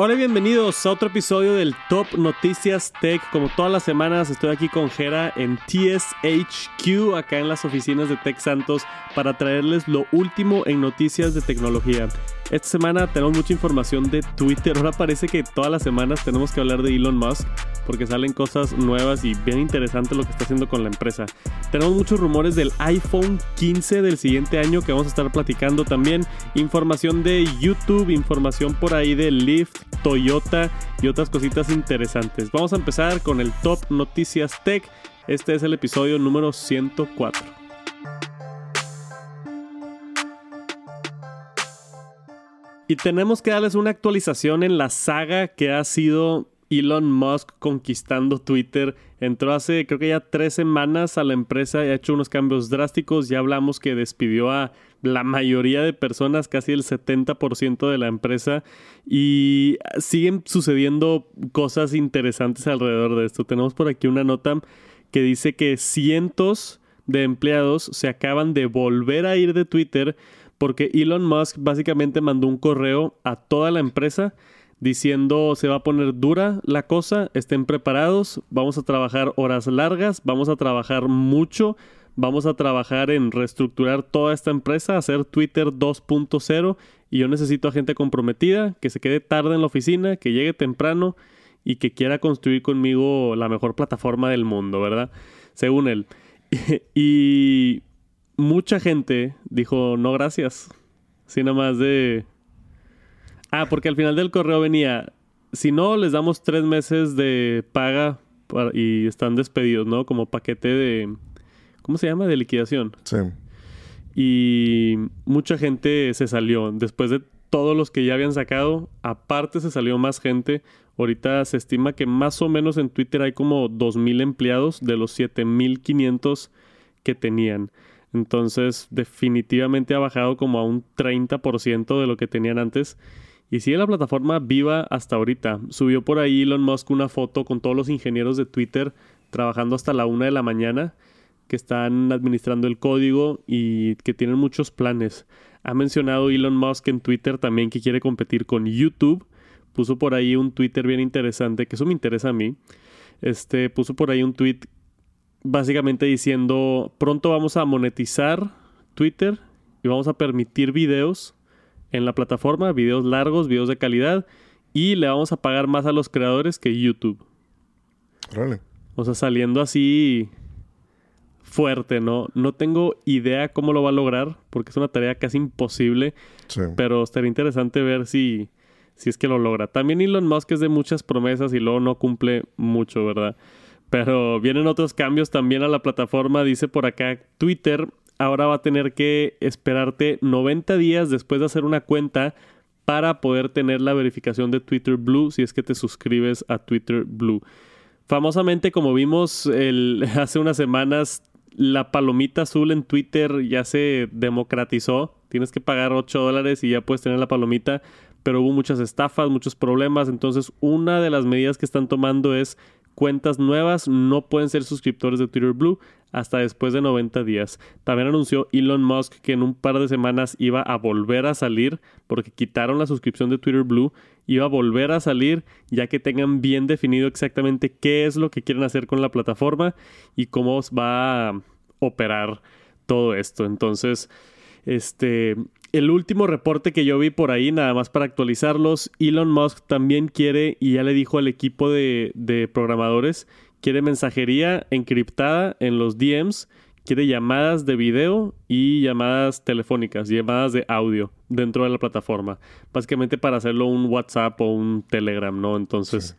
Hola y bienvenidos a otro episodio del Top Noticias Tech. Como todas las semanas estoy aquí con Jera en TSHQ, acá en las oficinas de Tech Santos, para traerles lo último en noticias de tecnología. Esta semana tenemos mucha información de Twitter. Ahora parece que todas las semanas tenemos que hablar de Elon Musk porque salen cosas nuevas y bien interesante lo que está haciendo con la empresa. Tenemos muchos rumores del iPhone 15 del siguiente año que vamos a estar platicando también. Información de YouTube, información por ahí de Lyft, Toyota y otras cositas interesantes. Vamos a empezar con el Top Noticias Tech. Este es el episodio número 104. Y tenemos que darles una actualización en la saga que ha sido Elon Musk conquistando Twitter. Entró hace creo que ya tres semanas a la empresa y ha hecho unos cambios drásticos. Ya hablamos que despidió a la mayoría de personas, casi el 70% de la empresa. Y siguen sucediendo cosas interesantes alrededor de esto. Tenemos por aquí una nota que dice que cientos de empleados se acaban de volver a ir de Twitter porque Elon Musk básicamente mandó un correo a toda la empresa diciendo se va a poner dura la cosa, estén preparados, vamos a trabajar horas largas, vamos a trabajar mucho, vamos a trabajar en reestructurar toda esta empresa, hacer Twitter 2.0 y yo necesito a gente comprometida, que se quede tarde en la oficina, que llegue temprano y que quiera construir conmigo la mejor plataforma del mundo, ¿verdad? Según él. y mucha gente dijo no gracias. Sino más de... Ah, porque al final del correo venía, si no, les damos tres meses de paga y están despedidos, ¿no? Como paquete de... ¿Cómo se llama? De liquidación. Sí. Y mucha gente se salió. Después de todos los que ya habían sacado, aparte se salió más gente. Ahorita se estima que más o menos en Twitter hay como 2.000 empleados de los 7.500 que tenían. Entonces, definitivamente ha bajado como a un 30% de lo que tenían antes. Y sigue la plataforma viva hasta ahorita. Subió por ahí Elon Musk una foto con todos los ingenieros de Twitter trabajando hasta la una de la mañana, que están administrando el código y que tienen muchos planes. Ha mencionado Elon Musk en Twitter también que quiere competir con YouTube. Puso por ahí un Twitter bien interesante, que eso me interesa a mí. Este, puso por ahí un tweet básicamente diciendo, pronto vamos a monetizar Twitter y vamos a permitir videos en la plataforma, videos largos, videos de calidad, y le vamos a pagar más a los creadores que YouTube. O sea, saliendo así fuerte, ¿no? No tengo idea cómo lo va a lograr, porque es una tarea casi imposible, pero estaría interesante ver si, si es que lo logra. También Elon Musk es de muchas promesas y luego no cumple mucho, ¿verdad? Pero vienen otros cambios también a la plataforma. Dice por acá Twitter ahora va a tener que esperarte 90 días después de hacer una cuenta para poder tener la verificación de Twitter Blue si es que te suscribes a Twitter Blue. Famosamente, como vimos hace unas semanas, la palomita azul en Twitter ya se democratizó. Tienes que pagar 8 dólares y ya puedes tener la palomita. Pero hubo muchas estafas, muchos problemas. Entonces, una de las medidas que están tomando es cuentas nuevas no pueden ser suscriptores de Twitter Blue hasta después de 90 días. También anunció Elon Musk que en un par de semanas iba a volver a salir porque quitaron la suscripción de Twitter Blue, iba a volver a salir ya que tengan bien definido exactamente qué es lo que quieren hacer con la plataforma y cómo va a operar todo esto. Entonces, este, el último reporte que yo vi por ahí, nada más para actualizarlos, Elon Musk también quiere, y ya le dijo al equipo de, programadores, quiere mensajería encriptada en los DMs, quiere llamadas de video y llamadas telefónicas, llamadas de audio dentro de la plataforma. Básicamente para hacerlo un WhatsApp o un Telegram, ¿no? Entonces,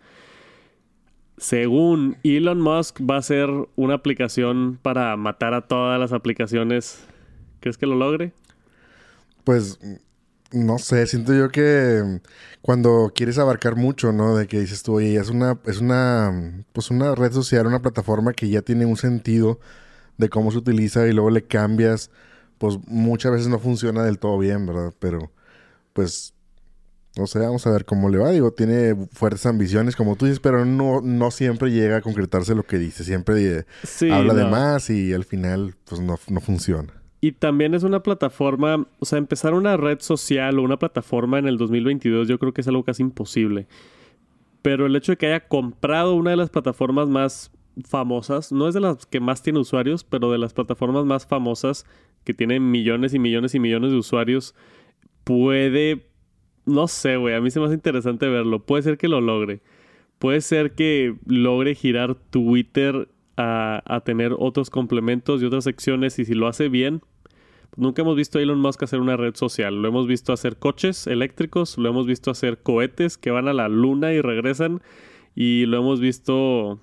según Elon Musk, va a ser una aplicación para matar a todas las aplicaciones. ¿Crees que lo logre? Pues no sé, siento yo que cuando quieres abarcar mucho, ¿no? De que dices tú, oye, es una, es una, pues una red social, una plataforma que ya tiene un sentido de cómo se utiliza y luego le cambias, pues muchas veces no funciona del todo bien, ¿verdad? Pero, pues, no sé, vamos a ver cómo le va. Digo, tiene fuertes ambiciones, como tú dices, pero no, no siempre llega a concretarse lo que dice. Siempre habla de más y al final, pues, no, no funciona. Y también es una plataforma, o sea, empezar una red social o una plataforma en el 2022 yo creo que es algo casi imposible. Pero el hecho de que haya comprado una de las plataformas más famosas, no es de las que más tiene usuarios, pero de las plataformas más famosas que tienen millones y millones y millones de usuarios, puede, no sé, güey, a mí se me hace interesante verlo, puede ser que lo logre. Puede ser que logre girar Twitter a, tener otros complementos y otras secciones y si lo hace bien, Nunca hemos visto a Elon Musk hacer una red social. Lo hemos visto hacer coches eléctricos, lo hemos visto hacer cohetes que van a la luna y regresan. Y lo hemos visto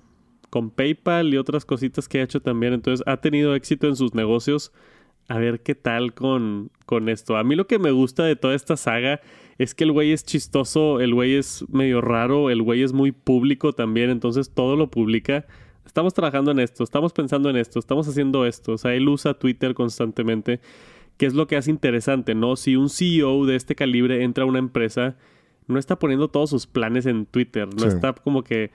con PayPal y otras cositas que ha hecho también. Entonces ha tenido éxito en sus negocios. A ver qué tal con, con esto. A mí lo que me gusta de toda esta saga es que el güey es chistoso, el güey es medio raro, el güey es muy público también, entonces todo lo publica. Estamos trabajando en esto, estamos pensando en esto, estamos haciendo esto. O sea, él usa Twitter constantemente, que es lo que hace interesante, ¿no? Si un CEO de este calibre entra a una empresa, no está poniendo todos sus planes en Twitter, no está como que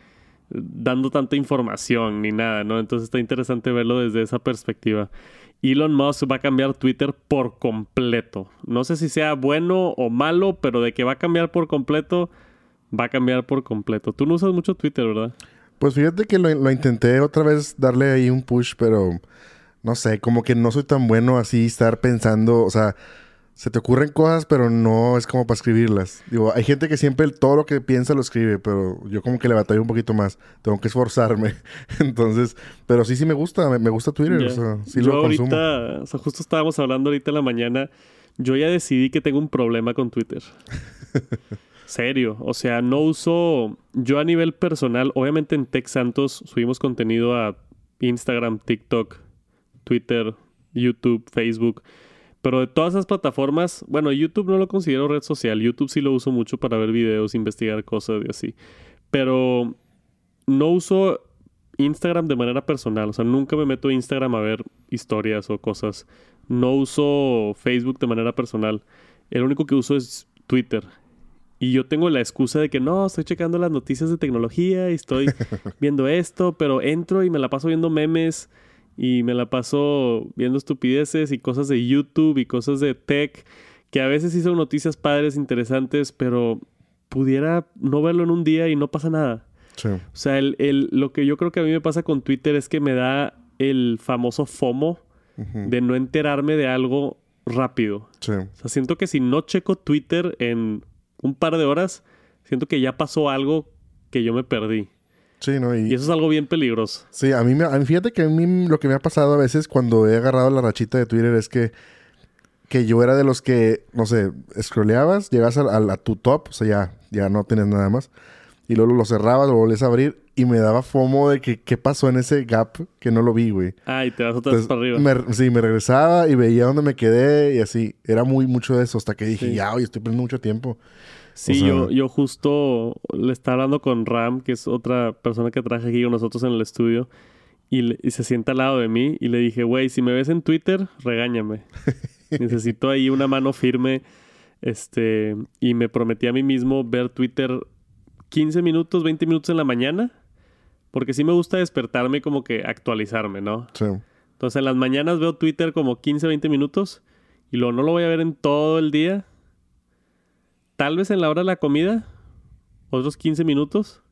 dando tanta información ni nada, ¿no? Entonces está interesante verlo desde esa perspectiva. Elon Musk va a cambiar Twitter por completo. No sé si sea bueno o malo, pero de que va a cambiar por completo, va a cambiar por completo. Tú no usas mucho Twitter, ¿verdad? Pues fíjate que lo, intenté otra vez darle ahí un push, pero no sé, como que no soy tan bueno así estar pensando, o sea, se te ocurren cosas, pero no es como para escribirlas. Digo, hay gente que siempre todo lo que piensa lo escribe, pero yo como que le batallo un poquito más. Tengo que esforzarme. Entonces, pero sí, sí me gusta, me, gusta Twitter. O sea, sí yo ahorita, o sea, justo estábamos hablando ahorita en la mañana. Yo ya decidí que tengo un problema con Twitter. Serio. O sea, no uso. Yo a nivel personal, obviamente en Tech Santos subimos contenido a Instagram, TikTok, Twitter, YouTube, Facebook. Pero de todas esas plataformas, bueno, YouTube no lo considero red social. YouTube sí lo uso mucho para ver videos, investigar cosas y así. Pero no uso Instagram de manera personal. O sea, nunca me meto a Instagram a ver historias o cosas. No uso Facebook de manera personal. El único que uso es Twitter. Y yo tengo la excusa de que no, estoy checando las noticias de tecnología y estoy viendo esto, pero entro y me la paso viendo memes y me la paso viendo estupideces y cosas de YouTube y cosas de tech, que a veces sí son noticias padres, interesantes, pero pudiera no verlo en un día y no pasa nada. O sea, el, lo que yo creo que a mí me pasa con Twitter es que me da el famoso FOMO de no enterarme de algo rápido. O sea, siento que si no checo Twitter en un par de horas, siento que ya pasó algo que yo me perdí. Sí, ¿no? Y, eso es algo bien peligroso. Sí, a mí, me, fíjate que a mí lo que me ha pasado a veces cuando he agarrado la rachita de Twitter es que, que yo era de los que, no sé, scrolleabas, llegas a, tu top, o sea, ya, ya no tienes nada más, y luego lo cerrabas, lo volvías a abrir, y me daba fomo de que qué pasó en ese gap que no lo vi, güey. Ah, y te vas otra vez para arriba. sí, me regresaba y veía dónde me quedé y así. Era muy mucho de eso hasta que dije, ya, oye, estoy perdiendo mucho tiempo. Sí, yo, yo justo le estaba hablando con Ram, que es otra persona que traje aquí con nosotros en el estudio, y, se sienta al lado de mí y le dije, güey, si me ves en Twitter, regáñame. Necesito ahí una mano firme. Este, y me prometí a mí mismo ver Twitter 15 minutos, 20 minutos en la mañana, porque sí me gusta despertarme y como que actualizarme, ¿no? Sí. Entonces en las mañanas veo Twitter como 15, 20 minutos y luego no lo voy a ver en todo el día tal vez en la hora de la comida, otros 15 minutos.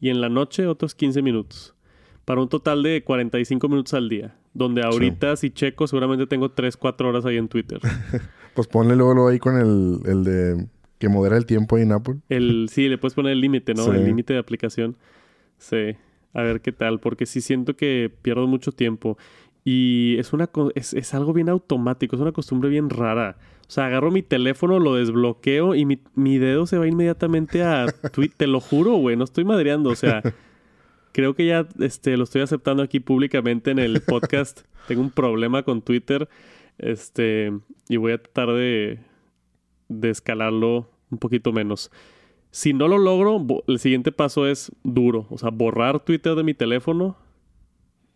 Y en la noche, otros 15 minutos. Para un total de 45 minutos al día. Donde ahorita, si checo, seguramente tengo 3, 4 horas ahí en Twitter. pues ponle luego, ahí con el, el, de que modera el tiempo ahí en Apple. El, sí, le puedes poner el límite, ¿no? El límite de aplicación. Sí. A ver qué tal, porque sí siento que pierdo mucho tiempo. Y es, una, es, es algo bien automático, es una costumbre bien rara. O sea, agarro mi teléfono, lo desbloqueo y mi, dedo se va inmediatamente a Twitter. Te lo juro, güey, no estoy madreando. O sea, creo que ya este, lo estoy aceptando aquí públicamente en el podcast. Tengo un problema con Twitter. Este, y voy a tratar de, de escalarlo un poquito menos. Si no lo logro, el siguiente paso es duro. O sea, borrar Twitter de mi teléfono,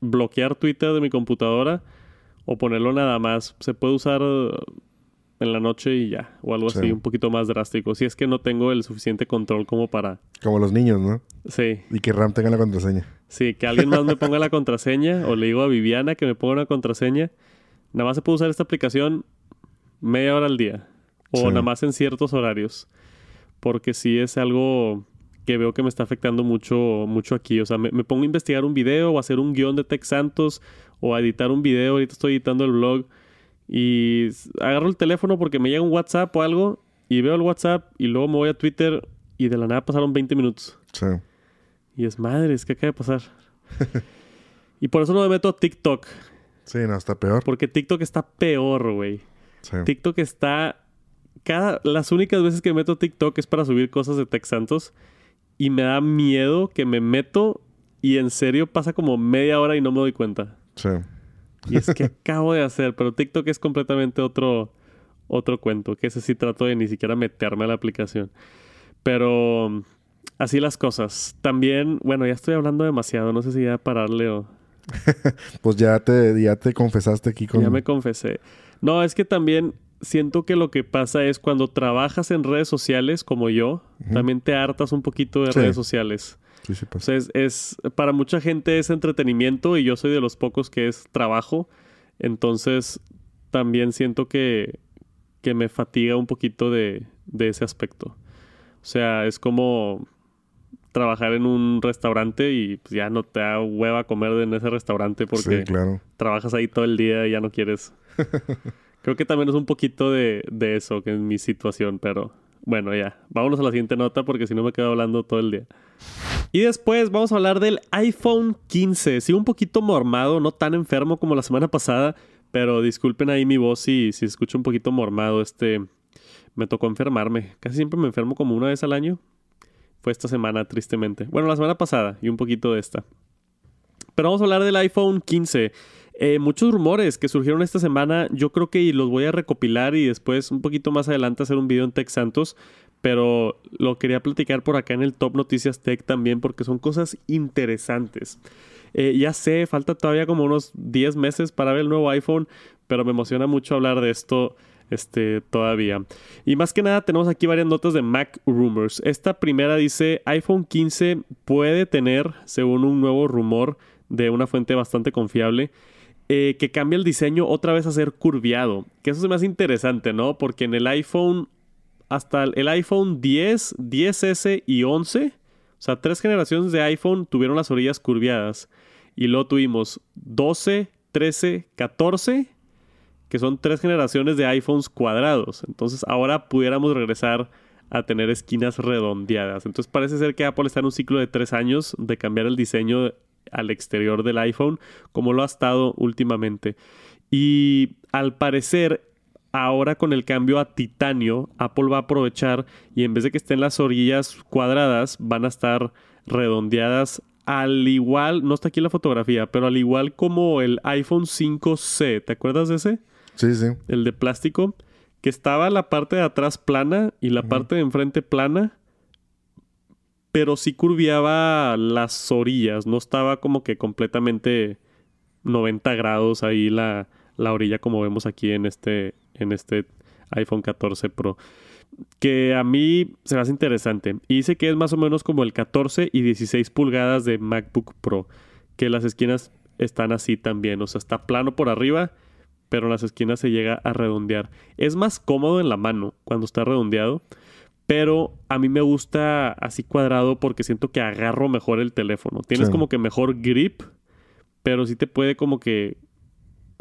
bloquear Twitter de mi computadora o ponerlo nada más. Se puede usar en la noche y ya, o algo así, un poquito más drástico. Si es que no tengo el suficiente control como para... Como los niños, ¿no? Sí. Y que Ram tenga la contraseña. Sí, que alguien más me ponga la contraseña, o le digo a Viviana que me ponga una contraseña. nada más se puede usar esta aplicación media hora al día. O Sí. nada más en ciertos horarios. Porque sí es algo que veo que me está afectando mucho, mucho aquí. O sea, me, me pongo a investigar un video o a hacer un guion de Tech Santos o a editar un video. Ahorita estoy editando el blog. Y agarro el teléfono porque me llega un WhatsApp o algo. Y veo el WhatsApp y luego me voy a Twitter y de la nada pasaron 20 minutos. Sí. Y es madre, es que acaba de pasar. y por eso no me meto a TikTok. Sí, no, está peor. Porque TikTok está peor, güey. Sí. TikTok está. Cada, las únicas veces que me meto TikTok es para subir cosas de Tech Santos. Y me da miedo que me meto y en serio pasa como media hora y no me doy cuenta. Sí. Y es que acabo de hacer, pero TikTok es completamente otro, otro cuento. Que ese sí trato de ni siquiera meterme a la aplicación. Pero así las cosas. También, bueno, ya estoy hablando demasiado. No sé si ya pararle o. Pues ya te, ya te confesaste aquí con... Ya me confesé. No, es que también siento que lo que pasa es cuando trabajas en redes sociales como yo, también te hartas un poquito de Sí. redes sociales. Sí, sí O pasa. sea, es, es- para mucha gente es entretenimiento y yo soy de los pocos que es trabajo. Entonces, también siento que, que me fatiga un poquito de, de ese aspecto. O sea, es como trabajar en un restaurante y pues, ya no te da hueva comer en ese restaurante porque Sí, claro. trabajas ahí todo el día y ya no quieres. Creo que también es un poquito de, eso, que es mi situación, pero bueno, ya. Vámonos a la siguiente nota porque si no me quedo hablando todo el día. Y después vamos a hablar del iPhone 15. Sí, un poquito mormado, no tan enfermo como la semana pasada, pero disculpen ahí mi voz si, si escucho un poquito mormado. Este, me tocó enfermarme. Casi siempre me enfermo como una vez al año. Fue esta semana, tristemente. Bueno, la semana pasada y un poquito de esta. Pero vamos a hablar del iPhone 15. Eh, muchos rumores que surgieron esta semana, yo creo que los voy a recopilar y después un poquito más adelante hacer un video en Tech Santos, pero lo quería platicar por acá en el Top Noticias Tech también porque son cosas interesantes. Eh, ya sé, falta todavía como unos 10 meses para ver el nuevo iPhone, pero me emociona mucho hablar de esto este, todavía. Y más que nada tenemos aquí varias notas de Mac Rumors. Esta primera dice iPhone 15 puede tener, según un nuevo rumor de una fuente bastante confiable, eh, que cambia el diseño otra vez a ser curviado. Que eso me hace interesante, ¿no? Porque en el iPhone, hasta el iPhone 10, 10S y 11, o sea, tres generaciones de iPhone tuvieron las orillas curviadas. Y luego tuvimos 12, 13, 14, que son tres generaciones de iPhones cuadrados. Entonces ahora pudiéramos regresar a tener esquinas redondeadas. Entonces parece ser que Apple está en un ciclo de tres años de cambiar el diseño al exterior del iPhone, como lo ha estado últimamente. Y al parecer, ahora con el cambio a titanio, Apple va a aprovechar y en vez de que estén las orillas cuadradas, van a estar redondeadas al igual, no está aquí la fotografía, pero al igual como el iPhone 5C, ¿te acuerdas de ese? Sí, sí. El de plástico, que estaba la parte de atrás plana y la parte de enfrente plana, pero sí curviaba las orillas, no estaba como que completamente 90 grados ahí la, la orilla como vemos aquí en este, en este iPhone 14 Pro. Que a mí se me hace interesante. Y dice que es más o menos como el 14 y 16 pulgadas de MacBook Pro. Que las esquinas están así también. O sea, está plano por arriba, pero en las esquinas se llega a redondear. Es más cómodo en la mano cuando está redondeado. Pero a mí me gusta así cuadrado porque siento que agarro mejor el teléfono. Tienes Sí. como que mejor grip, pero sí te puede como que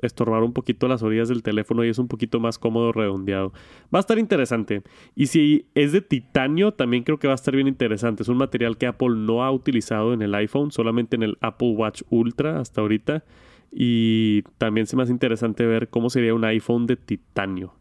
estorbar un poquito las orillas del teléfono y es un poquito más cómodo redondeado. Va a estar interesante. Y si es de titanio, también creo que va a estar bien interesante. Es un material que Apple no ha utilizado en el iPhone, solamente en el Apple Watch Ultra hasta ahorita. Y también se me hace interesante ver cómo sería un iPhone de titanio.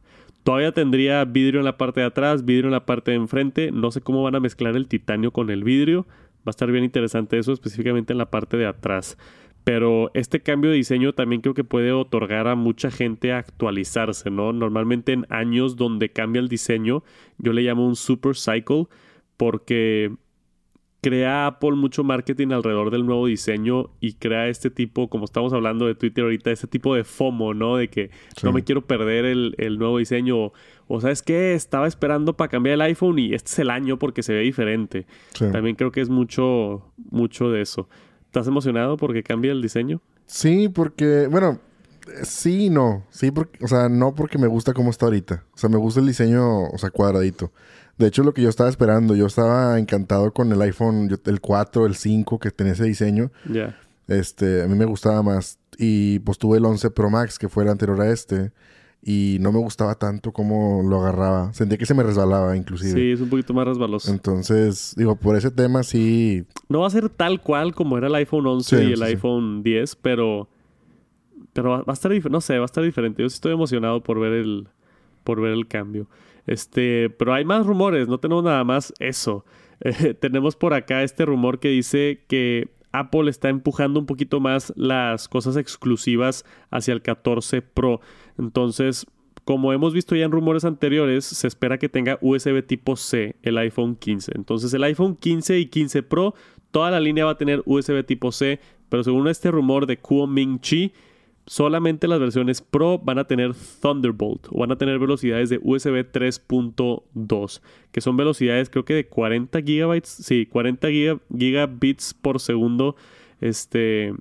Todavía tendría vidrio en la parte de atrás, vidrio en la parte de enfrente. No sé cómo van a mezclar el titanio con el vidrio. Va a estar bien interesante eso, específicamente en la parte de atrás. Pero este cambio de diseño también creo que puede otorgar a mucha gente a actualizarse, ¿no? Normalmente en años donde cambia el diseño, yo le llamo un super cycle porque crea Apple mucho marketing alrededor del nuevo diseño y crea este tipo, como estamos hablando de Twitter ahorita, este tipo de FOMO, ¿no? De que Sí. no me quiero perder el, el nuevo diseño. O, o, ¿sabes qué? Estaba esperando para cambiar el iPhone y este es el año porque se ve diferente. Sí. También creo que es mucho, mucho de eso. ¿Estás emocionado porque cambia el diseño? Sí, porque, bueno, Sí, no. Sí, porque, o sea, no porque me gusta cómo está ahorita. O sea, me gusta el diseño, o sea, cuadradito. De hecho, lo que yo estaba esperando, yo estaba encantado con el iPhone, el 4, el 5, que tenía ese diseño. Ya. Este, a mí me gustaba más. Y pues tuve el 11 Pro Max, que fue el anterior a este. Y no me gustaba tanto cómo lo agarraba. Sentía que se me resbalaba, inclusive. Sí, es un poquito más resbaloso. Entonces, digo, por ese tema sí. No va a ser tal cual como era el iPhone 11 Sí, y el sí, sí. iPhone 10, pero. Pero va a estar. No sé, va a estar diferente. Yo sí estoy emocionado por ver el. Por ver el cambio. Este. Pero hay más rumores, no tenemos nada más eso. Eh, tenemos por acá este rumor que dice que Apple está empujando un poquito más las cosas exclusivas hacia el 14 Pro. Entonces, como hemos visto ya en rumores anteriores, se espera que tenga USB tipo C el iPhone 15. Entonces, el iPhone 15 y 15 Pro, toda la línea va a tener USB tipo C, pero según este rumor de Kuo Ming Chi, solamente las versiones Pro van a tener Thunderbolt o van a tener velocidades de USB 3.2, que son velocidades creo que de 40 gigabytes, sí, 40 giga- gigabits por segundo, este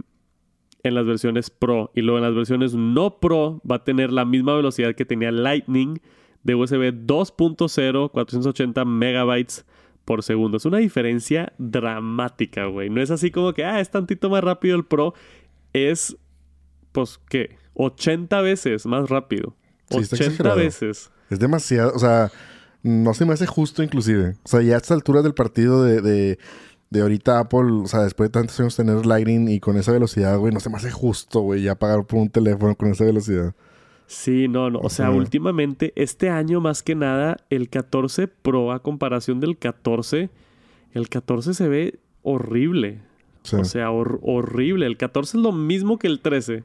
en las versiones Pro y luego en las versiones no Pro va a tener la misma velocidad que tenía Lightning de USB 2.0 480 megabytes por segundo. Es una diferencia dramática, güey. No es así como que, ah, es tantito más rápido el Pro. Es, pues, ¿qué? 80 veces más rápido. Sí, está 80 exagerado. veces. Es demasiado. O sea, no se me hace justo, inclusive. O sea, ya a esta altura del partido de, de, de ahorita Apple, o sea, después de tantos años tener Lightning y con esa velocidad, güey, no se me hace justo, güey, ya pagar por un teléfono con esa velocidad. Sí, no, no. O sea, últimamente, este año más que nada, el 14 Pro, a comparación del 14, el 14 se ve horrible. Sí, O sea, hor- horrible. El 14 es lo mismo que el 13.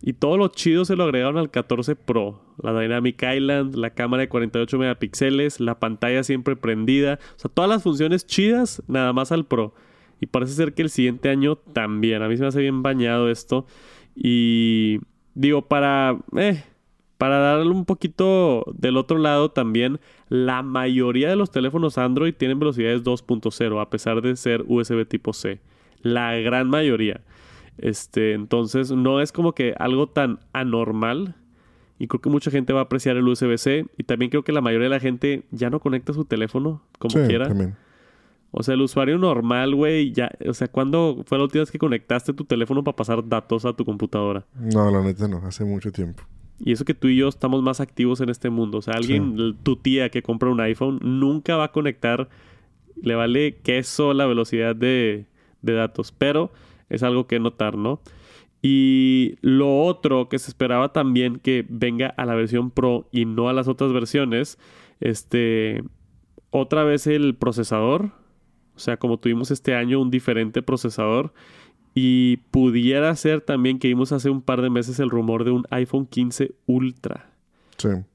Y todo lo chido se lo agregaron al 14 Pro. La Dynamic Island, la cámara de 48 megapíxeles, la pantalla siempre prendida. O sea, todas las funciones chidas, nada más al Pro. Y parece ser que el siguiente año también. A mí se me hace bien bañado esto. Y digo, para... eh, para darle un poquito del otro lado también, la mayoría de los teléfonos Android tienen velocidades 2.0 a pesar de ser USB tipo C. La gran mayoría. Este, entonces no es como que algo tan anormal. Y creo que mucha gente va a apreciar el USB-C. Y también creo que la mayoría de la gente ya no conecta su teléfono como Sí, quiera. también. O sea, el usuario normal, güey, ya. O sea, ¿cuándo fue la última vez que conectaste tu teléfono para pasar datos a tu computadora? No, la neta no, hace mucho tiempo. Y eso que tú y yo estamos más activos en este mundo. O sea, alguien, tu tía que compra un iPhone, nunca va a conectar. Le vale queso la velocidad de, de datos. Pero es algo que notar, ¿no? Y lo otro que se esperaba también que venga a la versión Pro y no a las otras versiones. Este. Otra vez el procesador. O sea, como tuvimos este año un diferente procesador. Y pudiera ser también que vimos hace un par de meses el rumor de un iPhone 15 Ultra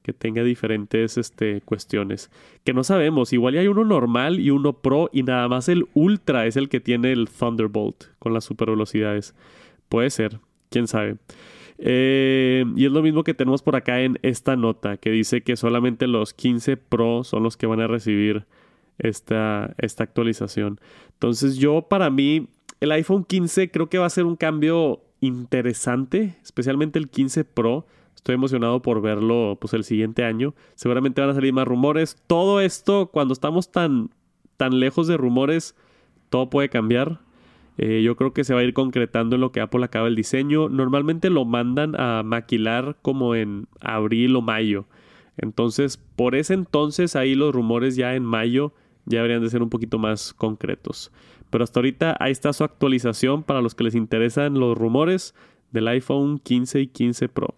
Que tenga diferentes este, cuestiones. Que no sabemos, igual hay uno normal y uno Pro y nada más el Ultra es el que tiene el Thunderbolt con las super velocidades. Puede ser, quién sabe. Eh, y es lo mismo que tenemos por acá en esta nota, que dice que solamente los 15 Pro son los que van a recibir esta, esta actualización. Entonces yo para mí, el iPhone 15 creo que va a ser un cambio interesante, especialmente el 15 Pro. Estoy emocionado por verlo pues el siguiente año. Seguramente van a salir más rumores. Todo esto, cuando estamos tan, tan lejos de rumores, todo puede cambiar. Eh, yo creo que se va a ir concretando en lo que Apple acaba el diseño. Normalmente lo mandan a maquilar como en abril o mayo. Entonces, por ese entonces, ahí los rumores ya en mayo ya deberían de ser un poquito más concretos. Pero hasta ahorita ahí está su actualización para los que les interesan los rumores del iPhone 15 y 15 Pro.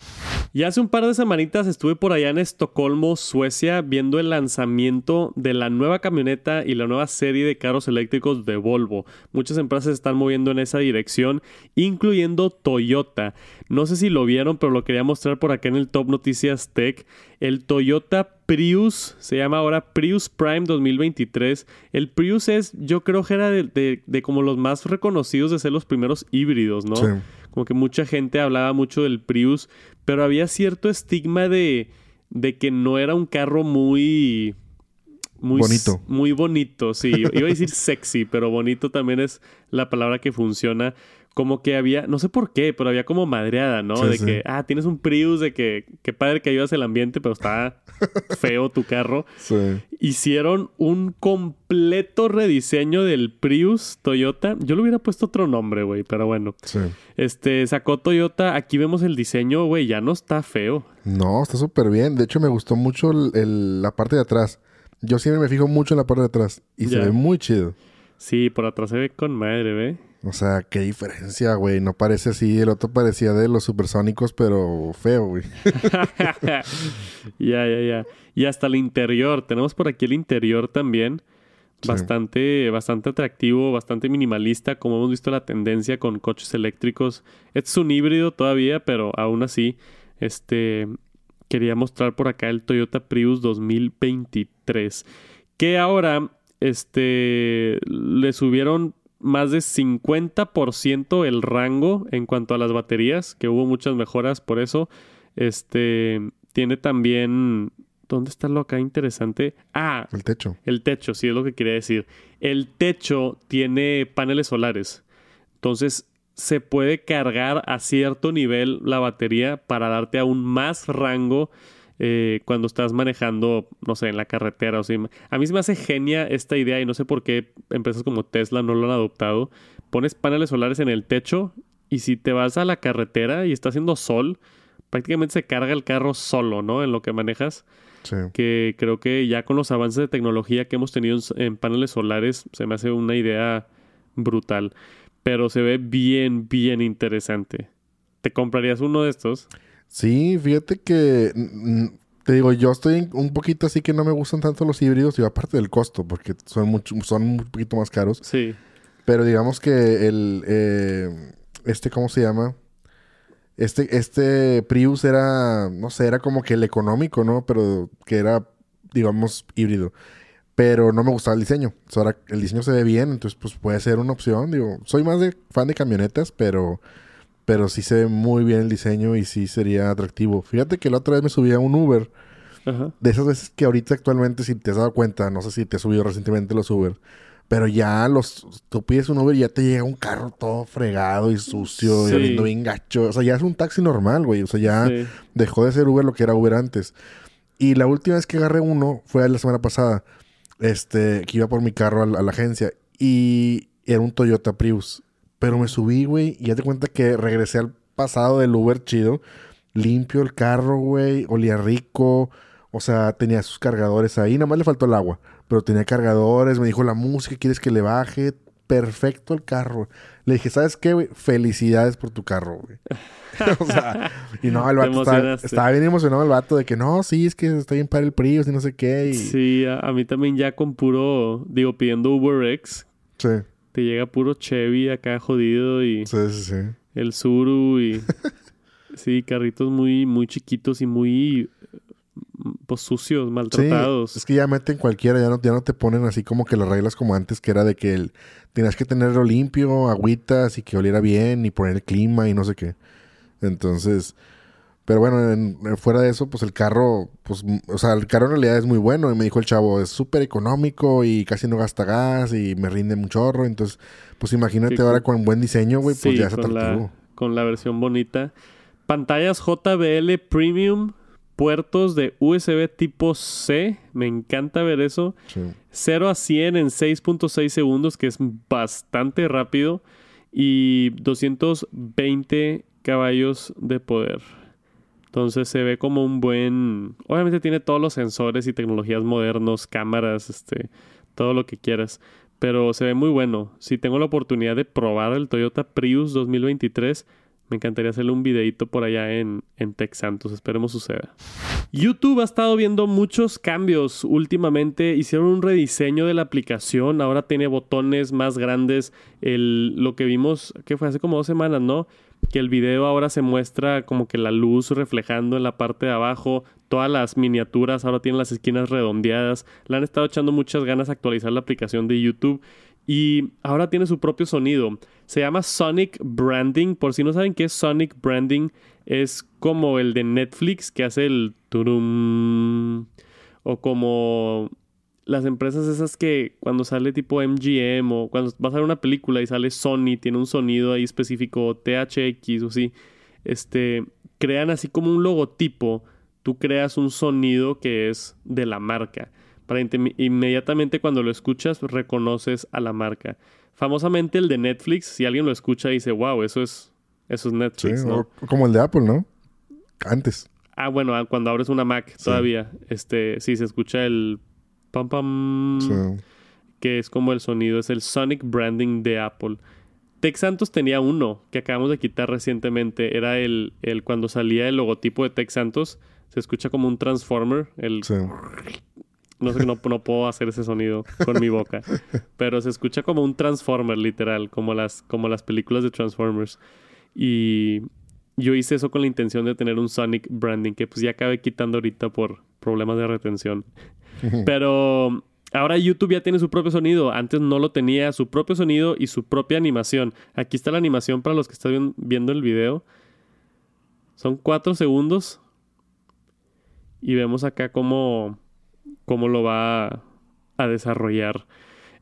Y hace un par de semanitas estuve por allá en Estocolmo, Suecia, viendo el lanzamiento de la nueva camioneta y la nueva serie de carros eléctricos de Volvo. Muchas empresas están moviendo en esa dirección, incluyendo Toyota. No sé si lo vieron, pero lo quería mostrar por acá en el Top Noticias Tech. El Toyota Prius, se llama ahora Prius Prime 2023. El Prius es, yo creo que era de, de- de como los más reconocidos de ser los primeros híbridos, ¿no? Sí. Como que mucha gente hablaba mucho del Prius, pero había cierto estigma de, de que no era un carro muy... Muy Bonito. Muy bonito, sí. Iba a decir sexy, pero bonito también es la palabra que funciona. Como que había, no sé por qué, pero había como madreada, ¿no? Sí, de sí. que, ah, tienes un Prius, de que, qué padre que ayudas el ambiente, pero está feo tu carro. Sí. Hicieron un completo rediseño del Prius Toyota. Yo le hubiera puesto otro nombre, güey, pero bueno. Sí. Este, sacó Toyota, aquí vemos el diseño, güey, ya no está feo. No, está súper bien. De hecho, me gustó mucho el- el- la parte de atrás. Yo siempre me fijo mucho en la parte de atrás. Y se ve muy chido. Sí, por atrás se ve con madre, ¿ve? O sea, qué diferencia, güey. No parece así. El otro parecía de los supersónicos, pero feo, güey. ya, ya, ya. Y hasta el interior. Tenemos por aquí el interior también. Sí. Bastante, bastante atractivo, bastante minimalista, como hemos visto la tendencia con coches eléctricos. Este es un híbrido todavía, pero aún así, este quería mostrar por acá el Toyota Prius 2023. Que ahora, este, le subieron más de 50% el rango en cuanto a las baterías, que hubo muchas mejoras por eso. Este, tiene también, ¿dónde está lo acá interesante? Ah, El techo. el techo, sí es lo que quería decir. El techo tiene paneles solares. Entonces se puede cargar a cierto nivel la batería para darte aún más rango eh, cuando estás manejando, no sé, en la carretera. O sea, a mí se me hace genia esta idea y no sé por qué empresas como Tesla no lo han adoptado. Pones paneles solares en el techo y si te vas a la carretera y está haciendo sol, prácticamente se carga el carro solo, ¿no? En lo que manejas Sí. que creo que ya con los avances de tecnología que hemos tenido en, en paneles solares se me hace una idea brutal. Pero se ve bien, bien interesante. ¿Te comprarías uno de estos? Sí, fíjate que mm, mm, te digo, yo estoy un poquito así que no me gustan tanto los híbridos, y aparte del costo, porque son mucho, son un poquito más caros. Sí. Pero digamos que el eh, este, ¿cómo se llama? Este, este Prius era, no sé, era como que el económico, ¿no? Pero que era, digamos, híbrido. Pero no me gustaba el diseño. O sea, ahora el diseño se ve bien, entonces pues puede ser una opción. Digo, soy más de fan de camionetas, pero, pero sí se ve muy bien el diseño y sí sería atractivo. Fíjate que la otra vez me subí a un Uber. Ajá. De esas veces que ahorita actualmente, si te has dado cuenta, no sé si te has subido recientemente los Uber, pero ya los, tú pides un Uber y ya te llega un carro todo fregado y sucio Sí. y oliendo bien gacho. O sea, ya es un taxi normal, güey. O sea, ya Sí. dejó de ser Uber lo que era Uber antes. Y la última vez que agarré uno fue la semana pasada, este, que iba por mi carro a la, a la agencia y era un Toyota Prius. Pero me subí, güey, y ya te cuenta que regresé al pasado del Uber chido. Limpio el carro, güey, olía rico. O sea, tenía sus cargadores ahí. Nada más le faltó el agua. Pero tenía cargadores. Me dijo la música, ¿quieres que le baje? Perfecto el carro. Le dije, ¿sabes qué, güey? Felicidades por tu carro, güey. o sea, y no, el vato estaba, estaba bien emocionado el vato de que no, sí, es que está bien para el Prius y no sé qué. Y... Sí, a, a mí también ya con puro, digo, pidiendo UberX, Sí, te llega puro Chevy acá jodido y sí, sí. sí. el Suru y... sí, carritos muy, muy chiquitos y muy, pues, sucios, Sí, maltratados. es que ya meten cualquiera, ya no, ya no te ponen así como que las reglas como antes, que era de que el, tenías que tenerlo limpio, agüitas y que oliera bien y poner el clima y no sé qué. Entonces, pero bueno, en- en- fuera de eso, pues el carro, pues, o sea, el carro en realidad es muy bueno. Y me dijo el chavo, es súper económico y casi no gasta gas y me rinde un chorro. Entonces, pues imagínate ahora con buen diseño, güey, pues Sí, ya es con atractivo. la, con la versión bonita. Pantallas JBL Premium, puertos de USB tipo C. Me encanta ver eso. Sí. 0 a 100 en 6.6 segundos, que es bastante rápido. Y 220 caballos de poder. Entonces se ve como un buen... Obviamente tiene todos los sensores y tecnologías modernos, cámaras, este, todo lo que quieras. Pero se ve muy bueno. Si tengo la oportunidad de probar el Toyota Prius 2023, me encantaría hacerle un videito por allá en, en Santos. Esperemos suceda. YouTube ha estado viendo muchos cambios últimamente. Hicieron un rediseño de la aplicación. Ahora tiene botones más grandes. El, lo que vimos, que fue hace como dos semanas, ¿no? Que el video ahora se muestra como que la luz reflejando en la parte de abajo. Todas las miniaturas ahora tienen las esquinas redondeadas. Le han estado echando muchas ganas a actualizar la aplicación de YouTube. Y ahora tiene su propio sonido. Se llama Sonic Branding. Por si no saben qué es Sonic Branding, es como el de Netflix que hace el turum. O como las empresas esas que cuando sale tipo MGM o cuando vas a ver una película y sale Sony, tiene un sonido ahí específico, THX o sí, este, crean así como un logotipo, tú creas un sonido que es de la marca. Para inmediatamente cuando lo escuchas reconoces a la marca. Famosamente el de Netflix, si alguien lo escucha dice, wow, eso es, eso es Netflix. ¿no? como el de Apple, ¿no? Antes. Ah, bueno, ah, cuando abres una Mac todavía, este, sí, se escucha el pam pam, que es como el sonido, es el Sonic Branding de Apple. Tex Santos tenía uno que acabamos de quitar recientemente, era el, el cuando salía el logotipo de Tex Santos, se escucha como un Transformer, el... No sé, no, no puedo hacer ese sonido con mi boca. Pero se escucha como un Transformer, literal, como las, como las películas de Transformers. Y yo hice eso con la intención de tener un Sonic branding, que pues ya acabé quitando ahorita por problemas de retención. Pero ahora YouTube ya tiene su propio sonido. Antes no lo tenía, su propio sonido y su propia animación. Aquí está la animación para los que están viendo el video. Son cuatro segundos. Y vemos acá cómo, cómo lo va a desarrollar.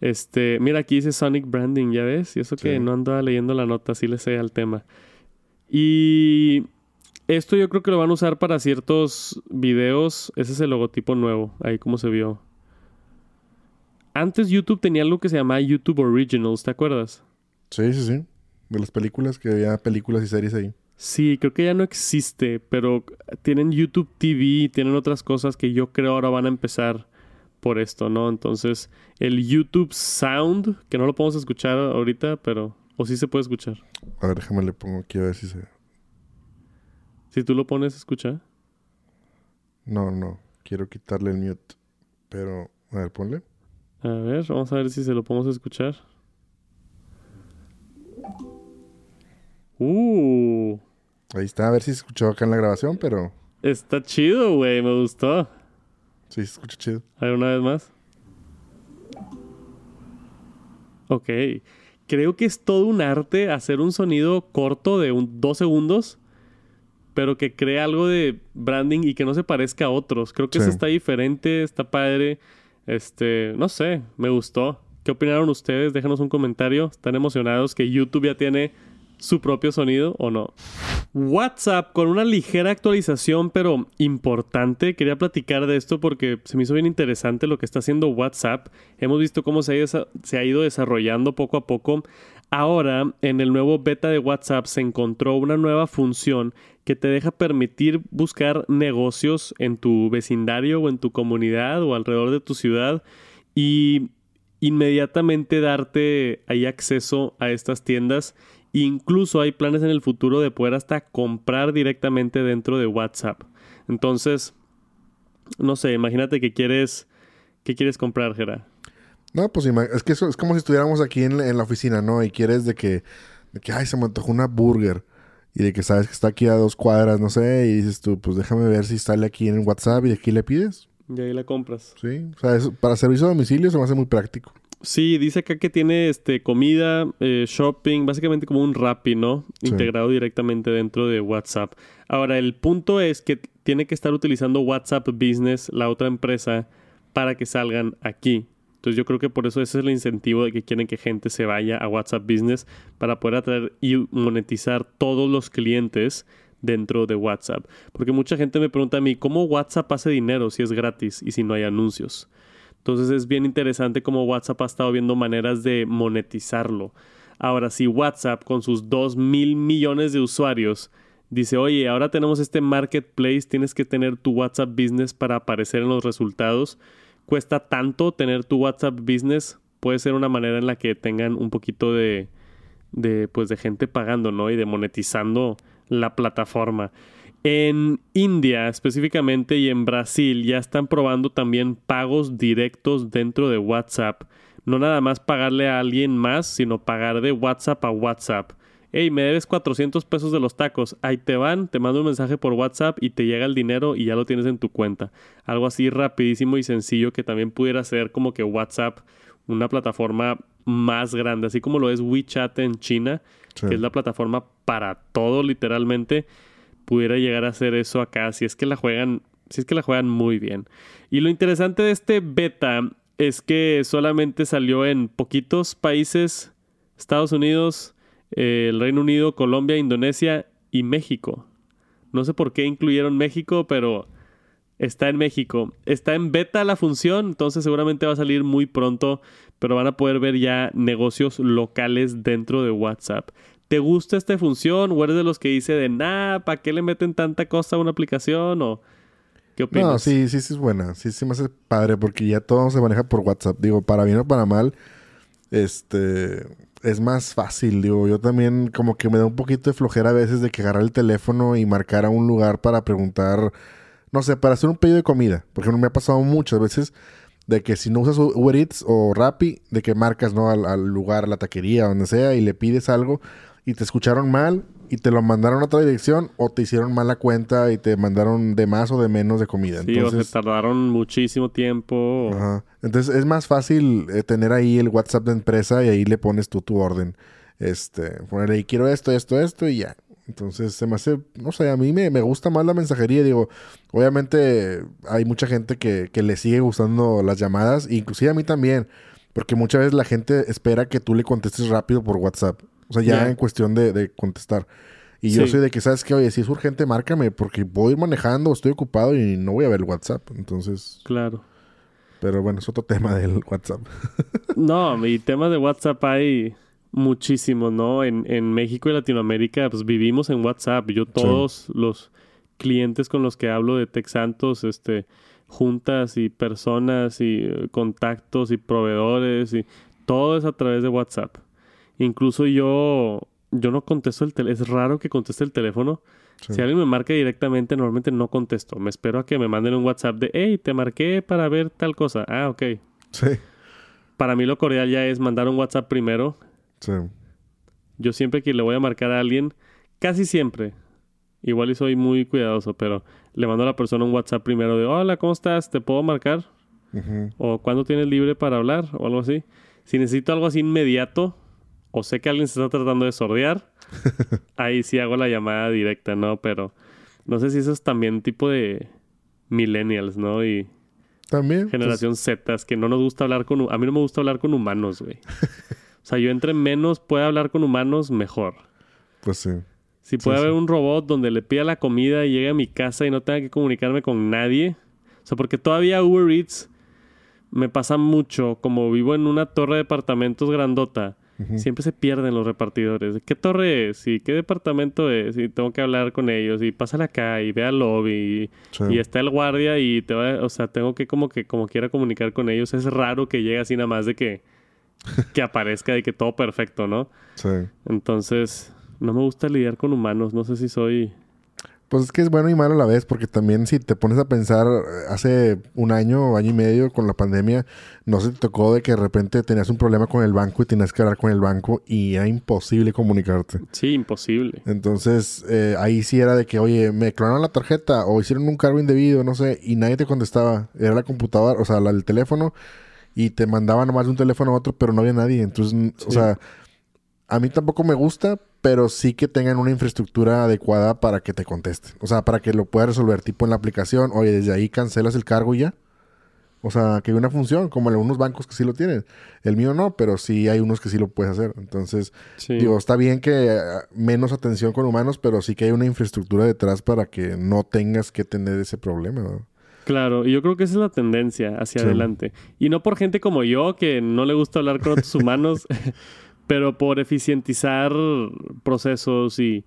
Este, mira, aquí dice Sonic Branding, ¿ya ves? Y eso que no andaba leyendo la nota, sí le sé al tema. Y esto yo creo que lo van a usar para ciertos videos. Ese es el logotipo nuevo, ahí como se vio. Antes YouTube tenía algo que se llamaba YouTube Originals, ¿te acuerdas? Sí, sí, sí. De las películas, que había películas y series ahí. Sí, creo que ya no existe, pero tienen YouTube TV, tienen otras cosas que yo creo ahora van a empezar por esto, ¿no? Entonces, el YouTube Sound, que no lo podemos escuchar ahorita, pero ¿O sí se puede escuchar? A ver, déjame le pongo aquí a ver si se... Si tú lo pones, ¿escucha? No, no. Quiero quitarle el mute. Pero, a ver, ponle. A ver, vamos a ver si se lo podemos escuchar. Uh. Ahí está, a ver si se escuchó acá en la grabación, pero... Está chido, güey, me gustó. Sí, se escucha chido. A ver, una vez más. Ok creo que es todo un arte hacer un sonido corto de un, dos segundos, pero que cree algo de branding y que no se parezca a otros. Creo que eso está diferente, está padre. Este, no sé, me gustó. ¿Qué opinaron ustedes? Déjanos un comentario. ¿Están emocionados que YouTube ya tiene su propio sonido o no? WhatsApp con una ligera actualización, pero importante. Quería platicar de esto porque se me hizo bien interesante lo que está haciendo WhatsApp. Hemos visto cómo se ha, ido desarrollando poco a poco. Ahora, en el nuevo beta de WhatsApp se encontró una nueva función que te deja permitir buscar negocios en tu vecindario o en tu comunidad o alrededor de tu ciudad y inmediatamente darte ahí acceso a estas tiendas Incluso hay planes en el futuro de poder hasta comprar directamente dentro de WhatsApp. Entonces, no sé, imagínate que quieres, ¿qué quieres comprar, Gera? No, pues es que eso es como si estuviéramos aquí en, la oficina, ¿no? Y quieres de que, de que, ay, se me antojó una burger. Y de que sabes que está aquí a dos cuadras, no sé, y dices tú, pues déjame ver si sale aquí en WhatsApp y aquí le pides. Y ahí la compras. Sí, o sea, para servicio a domicilio se me hace muy práctico. Sí, dice acá que tiene este comida, eh, shopping, básicamente como un Rappi, ¿no? Integrado directamente dentro de WhatsApp. Ahora, el punto es que tiene que estar utilizando WhatsApp Business, la otra empresa, para que salgan aquí. Entonces yo creo que por eso ese es el incentivo de que quieren que gente se vaya a WhatsApp Business para poder atraer y monetizar todos los clientes dentro de WhatsApp. Porque mucha gente me pregunta a mí, ¿cómo WhatsApp hace dinero si es gratis y si no hay anuncios? Entonces es bien interesante cómo WhatsApp ha estado viendo maneras de monetizarlo. Ahora, si WhatsApp con sus 2 mil millones de usuarios dice, oye, ahora tenemos este marketplace, tienes que tener tu WhatsApp Business para aparecer en los resultados, cuesta tanto tener tu WhatsApp Business, puede ser una manera en la que tengan un poquito de, de, pues, de gente pagando, ¿no? Y de monetizando la plataforma. En India específicamente y en Brasil ya están probando también pagos directos dentro de WhatsApp. No nada más pagarle a alguien más, sino pagar de WhatsApp a WhatsApp. Hey, me debes 400 pesos de los tacos. Ahí te van, te mando un mensaje por WhatsApp y te llega el dinero y ya lo tienes en tu cuenta. Algo así rapidísimo y sencillo que también pudiera ser como que WhatsApp una plataforma más grande, así como lo es WeChat en China, que es la plataforma para todo literalmente pudiera llegar a hacer eso acá si es que la juegan, si es que la juegan muy bien. Y lo interesante de este beta es que solamente salió en poquitos países, Estados Unidos, eh, el Reino Unido, Colombia, Indonesia y México. No sé por qué incluyeron México, pero está en México. Está en beta la función, entonces seguramente va a salir muy pronto, pero van a poder ver ya negocios locales dentro de WhatsApp. ¿Te gusta esta función o eres de los que dice de nada, ¿para qué le meten tanta cosa a una aplicación? ¿O qué opinas? No, sí, sí, sí es buena. Sí, sí me hace padre porque ya todo se maneja por WhatsApp. Digo, para bien o para mal, este es más fácil. Digo, yo también como que me da un poquito de flojera a veces de que agarrar el teléfono y marcar a un lugar para preguntar, no sé, para hacer un pedido de comida. Porque me ha pasado muchas veces de que si no usas Uber Eats o Rappi, de que marcas, ¿no? Al, lugar, a la taquería, donde sea, y le pides algo y te escucharon mal y te lo mandaron a otra dirección o te hicieron mal la cuenta y te mandaron de más o de menos de comida. Sí, o se tardaron muchísimo tiempo. Ajá. Entonces es más fácil eh, tener ahí el WhatsApp de empresa y ahí le pones tú tu orden. Este, ponerle ahí quiero esto, esto, esto y ya. Entonces se me hace, no sé, a mí me, me gusta más la mensajería. Digo, obviamente hay mucha gente que, que le sigue gustando las llamadas, inclusive a mí también. Porque muchas veces la gente espera que tú le contestes rápido por WhatsApp. O sea, ya en cuestión de, contestar. Y yo soy de que, ¿sabes qué? Oye, si es urgente, márcame, porque voy manejando, estoy ocupado y no voy a ver el WhatsApp. Entonces. Claro. Pero bueno, es otro tema del WhatsApp. no, y temas de WhatsApp hay muchísimos, ¿no? En, en México y Latinoamérica, pues vivimos en WhatsApp. Yo todos los clientes con los que hablo de Tech Santos, este, juntas y personas y eh, contactos y proveedores y todo es a través de WhatsApp. Incluso yo, yo no contesto el teléfono. Es raro que conteste el teléfono. Si alguien me marca directamente, normalmente no contesto. Me espero a que me manden un WhatsApp de, hey, te marqué para ver tal cosa. Ah, ok. Sí. Para mí lo cordial ya es mandar un WhatsApp primero. Sí. Yo siempre que le voy a marcar a alguien, casi siempre, igual y soy muy cuidadoso, pero le mando a la persona un WhatsApp primero de, hola, ¿cómo estás? ¿Te puedo marcar? O ¿cuándo tienes libre para hablar? O algo así. Si necesito algo así inmediato, o sé que alguien se está tratando de sordear, ahí sí hago la llamada directa, ¿no? Pero no sé si eso es también tipo de millennials, ¿no? Y también pues generación Z, que no nos gusta hablar con a mí no me gusta hablar con humanos, güey. o sea, yo entre menos pueda hablar con humanos, mejor. Pues sí. Si puede haber un robot donde le pida la comida y llegue a mi casa y no tenga que comunicarme con nadie. O sea, porque todavía Uber Eats me pasa mucho, como vivo en una torre de departamentos grandota Siempre se pierden los repartidores. ¿Qué torre es? ¿Y qué departamento es? Y tengo que hablar con ellos. Y pásale acá y ve al lobby. Y, está el guardia y te va... O sea, tengo que como que como quiera comunicar con ellos. Es raro que llegue así nada más de que... que aparezca y que todo perfecto, ¿no? Sí. Entonces, no me gusta lidiar con humanos. No sé si soy pues es que es bueno y malo a la vez, porque también si te pones a pensar, hace un año o año y medio con la pandemia, no se te tocó de que de repente tenías un problema con el banco y tenías que hablar con el banco y era imposible comunicarte. Sí, imposible. Entonces, eh, ahí sí era de que, oye, me clonaron la tarjeta o hicieron un cargo indebido, no sé, y nadie te contestaba. Era la computadora, o sea, el teléfono, y te mandaban nomás de un teléfono a otro, pero no había nadie. Entonces, o sea, a mí tampoco me gusta, pero sí que tengan una infraestructura adecuada para que te contesten. O sea, para que lo puedas resolver tipo en la aplicación. Oye, desde ahí cancelas el cargo y ya. O sea, que hay una función, como en algunos bancos que sí lo tienen. El mío no, pero sí hay unos que sí lo puedes hacer. Entonces, digo, está bien que eh, menos atención con humanos, pero sí que hay una infraestructura detrás para que no tengas que tener ese problema. Claro, y yo creo que esa es la tendencia hacia adelante. Y no por gente como yo, que no le gusta hablar con otros humanos, pero por eficientizar procesos y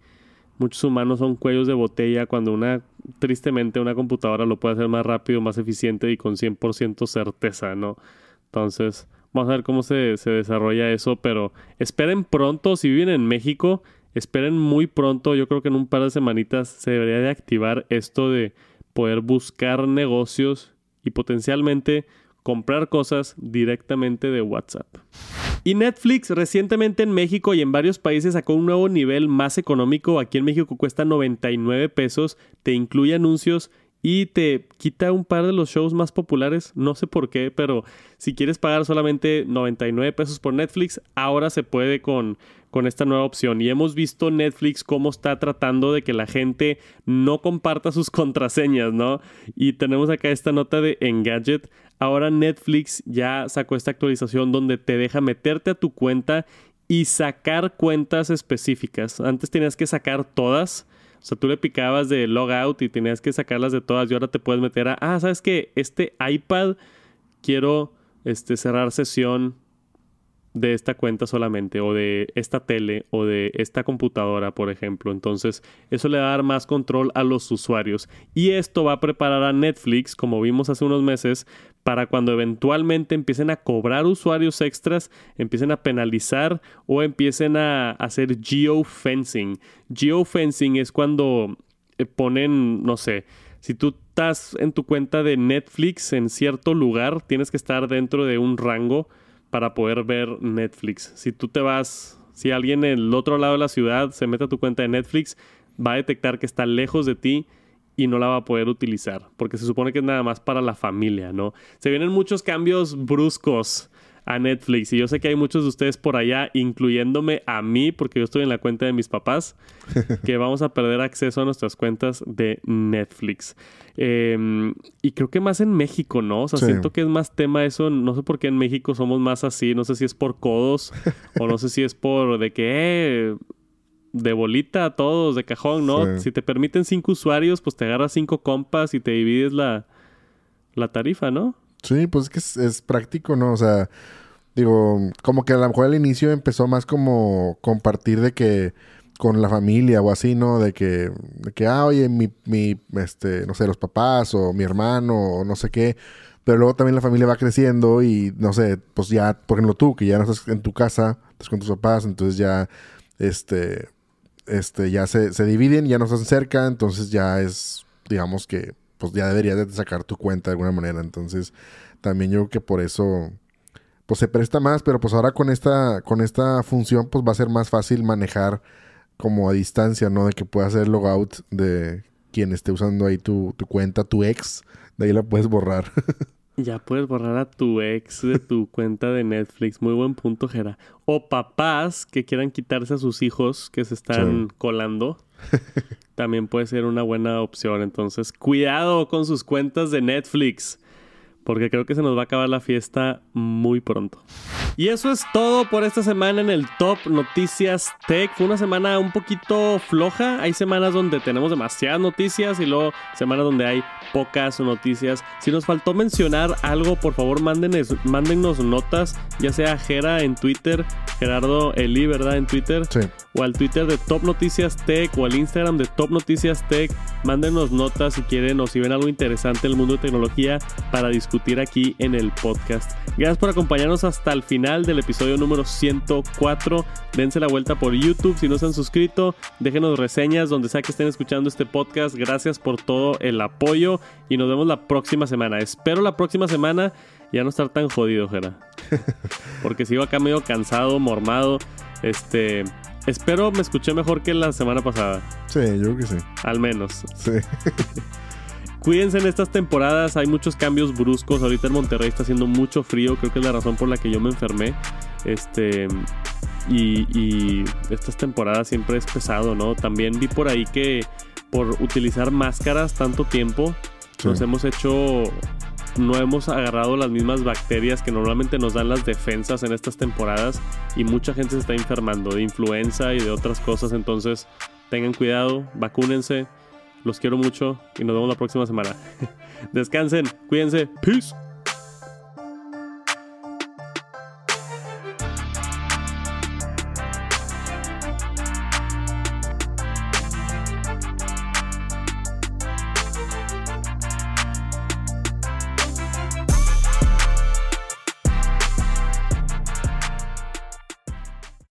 muchos humanos son cuellos de botella cuando una, tristemente, una computadora lo puede hacer más rápido, más eficiente y con 100% certeza, ¿no? Entonces, vamos a ver cómo se, se desarrolla eso, pero esperen pronto, si viven en México, esperen muy pronto, yo creo que en un par de semanitas se debería de activar esto de poder buscar negocios y potencialmente comprar cosas directamente de WhatsApp. Y Netflix recientemente en México y en varios países sacó un nuevo nivel más económico. Aquí en México cuesta 99 pesos, te incluye anuncios y te quita un par de los shows más populares. No sé por qué, pero si quieres pagar solamente 99 pesos por Netflix, ahora se puede con, con esta nueva opción. Y hemos visto Netflix cómo está tratando de que la gente no comparta sus contraseñas, ¿no? Y tenemos acá esta nota de Engadget. Ahora Netflix ya sacó esta actualización donde te deja meterte a tu cuenta y sacar cuentas específicas. Antes tenías que sacar todas o sea, tú le picabas de logout y tenías que sacarlas de todas y ahora te puedes meter a, ah, ¿sabes qué? Este iPad quiero este, cerrar sesión de esta cuenta solamente o de esta tele o de esta computadora, por ejemplo. Entonces, eso le va a dar más control a los usuarios. Y esto va a preparar a Netflix, como vimos hace unos meses, para cuando eventualmente empiecen a cobrar usuarios extras, empiecen a penalizar o empiecen a hacer geofencing. Geofencing es cuando eh, ponen, no sé, si tú estás en tu cuenta de Netflix en cierto lugar, tienes que estar dentro de un rango para poder ver Netflix. Si tú te vas, si alguien en el otro lado de la ciudad se mete a tu cuenta de Netflix, va a detectar que está lejos de ti y no la va a poder utilizar, porque se supone que es nada más para la familia, ¿no? Se vienen muchos cambios bruscos a Netflix. Y yo sé que hay muchos de ustedes por allá, incluyéndome a mí, porque yo estoy en la cuenta de mis papás, que vamos a perder acceso a nuestras cuentas de Netflix. Em, y creo que más en México, ¿no? O sea, siento que es más tema eso. No sé por qué en México somos más así. No sé si es por codos o no sé si es por de que... Eh, de bolita a todos, de cajón, ¿no? Si te permiten cinco usuarios, pues te agarras cinco compas y te divides la, la tarifa, ¿no? Sí, pues es que es, práctico, ¿no? O sea, digo, como que a lo mejor al inicio empezó más como compartir de que con la familia o así, ¿no? De que, de que ah, oye, mi, mi, este, no sé, los papás o mi hermano o no sé qué. Pero luego también la familia va creciendo y, no sé, pues ya, por ejemplo, tú, que ya no estás en tu casa, estás con tus papás, entonces ya, este, este, ya se, se dividen, ya no están cerca, entonces ya es, digamos que pues ya deberías de sacar tu cuenta de alguna manera. Entonces, también yo creo que por eso, pues se presta más, pero pues ahora con esta, con esta función, pues va a ser más fácil manejar como a distancia, ¿no? De que puedas hacer logout de quien esté usando ahí tu, tu cuenta, tu ex, de ahí la puedes borrar. Ya puedes borrar a tu ex de tu cuenta de Netflix. Muy buen punto, Jera. O papás que quieran quitarse a sus hijos que se están colando. También puede ser una buena opción. Entonces, cuidado con sus cuentas de Netflix porque creo que se nos va a acabar la fiesta muy pronto. Y eso es todo por esta semana en el Top Noticias Tech. Fue una semana un poquito floja. Hay semanas donde tenemos demasiadas noticias y luego semanas donde hay pocas noticias. Si nos faltó mencionar algo, por favor mándenos, mándennos notas, ya sea Jera en Twitter, Gerardo Eli, ¿verdad? En Twitter. Sí. O al Twitter de Top Noticias Tech o al Instagram de Top Noticias Tech. Mándenos notas si quieren o si ven algo interesante en el mundo de tecnología para discutir aquí en el podcast. Gracias por acompañarnos hasta el final del episodio número 104. Dense la vuelta por YouTube si no se han suscrito. Déjenos reseñas donde sea que estén escuchando este podcast. Gracias por todo el apoyo y nos vemos la próxima semana. Espero la próxima semana ya no estar tan jodido, Jera. Porque sigo acá medio cansado, mormado. Este, espero me escuché mejor que la semana pasada. Sí, yo creo que sí. Al menos. Sí. Cuídense en estas temporadas, hay muchos cambios bruscos. Ahorita en Monterrey está haciendo mucho frío, creo que es la razón por la que yo me enfermé. Este. Y, estas temporadas siempre es pesado, ¿no? También vi por ahí que por utilizar máscaras tanto tiempo, nos hemos hecho. No hemos agarrado las mismas bacterias que normalmente nos dan las defensas en estas temporadas y mucha gente se está enfermando de influenza y de otras cosas. Entonces, tengan cuidado, vacúnense los quiero mucho y nos vemos la próxima semana. Descansen, cuídense. Peace.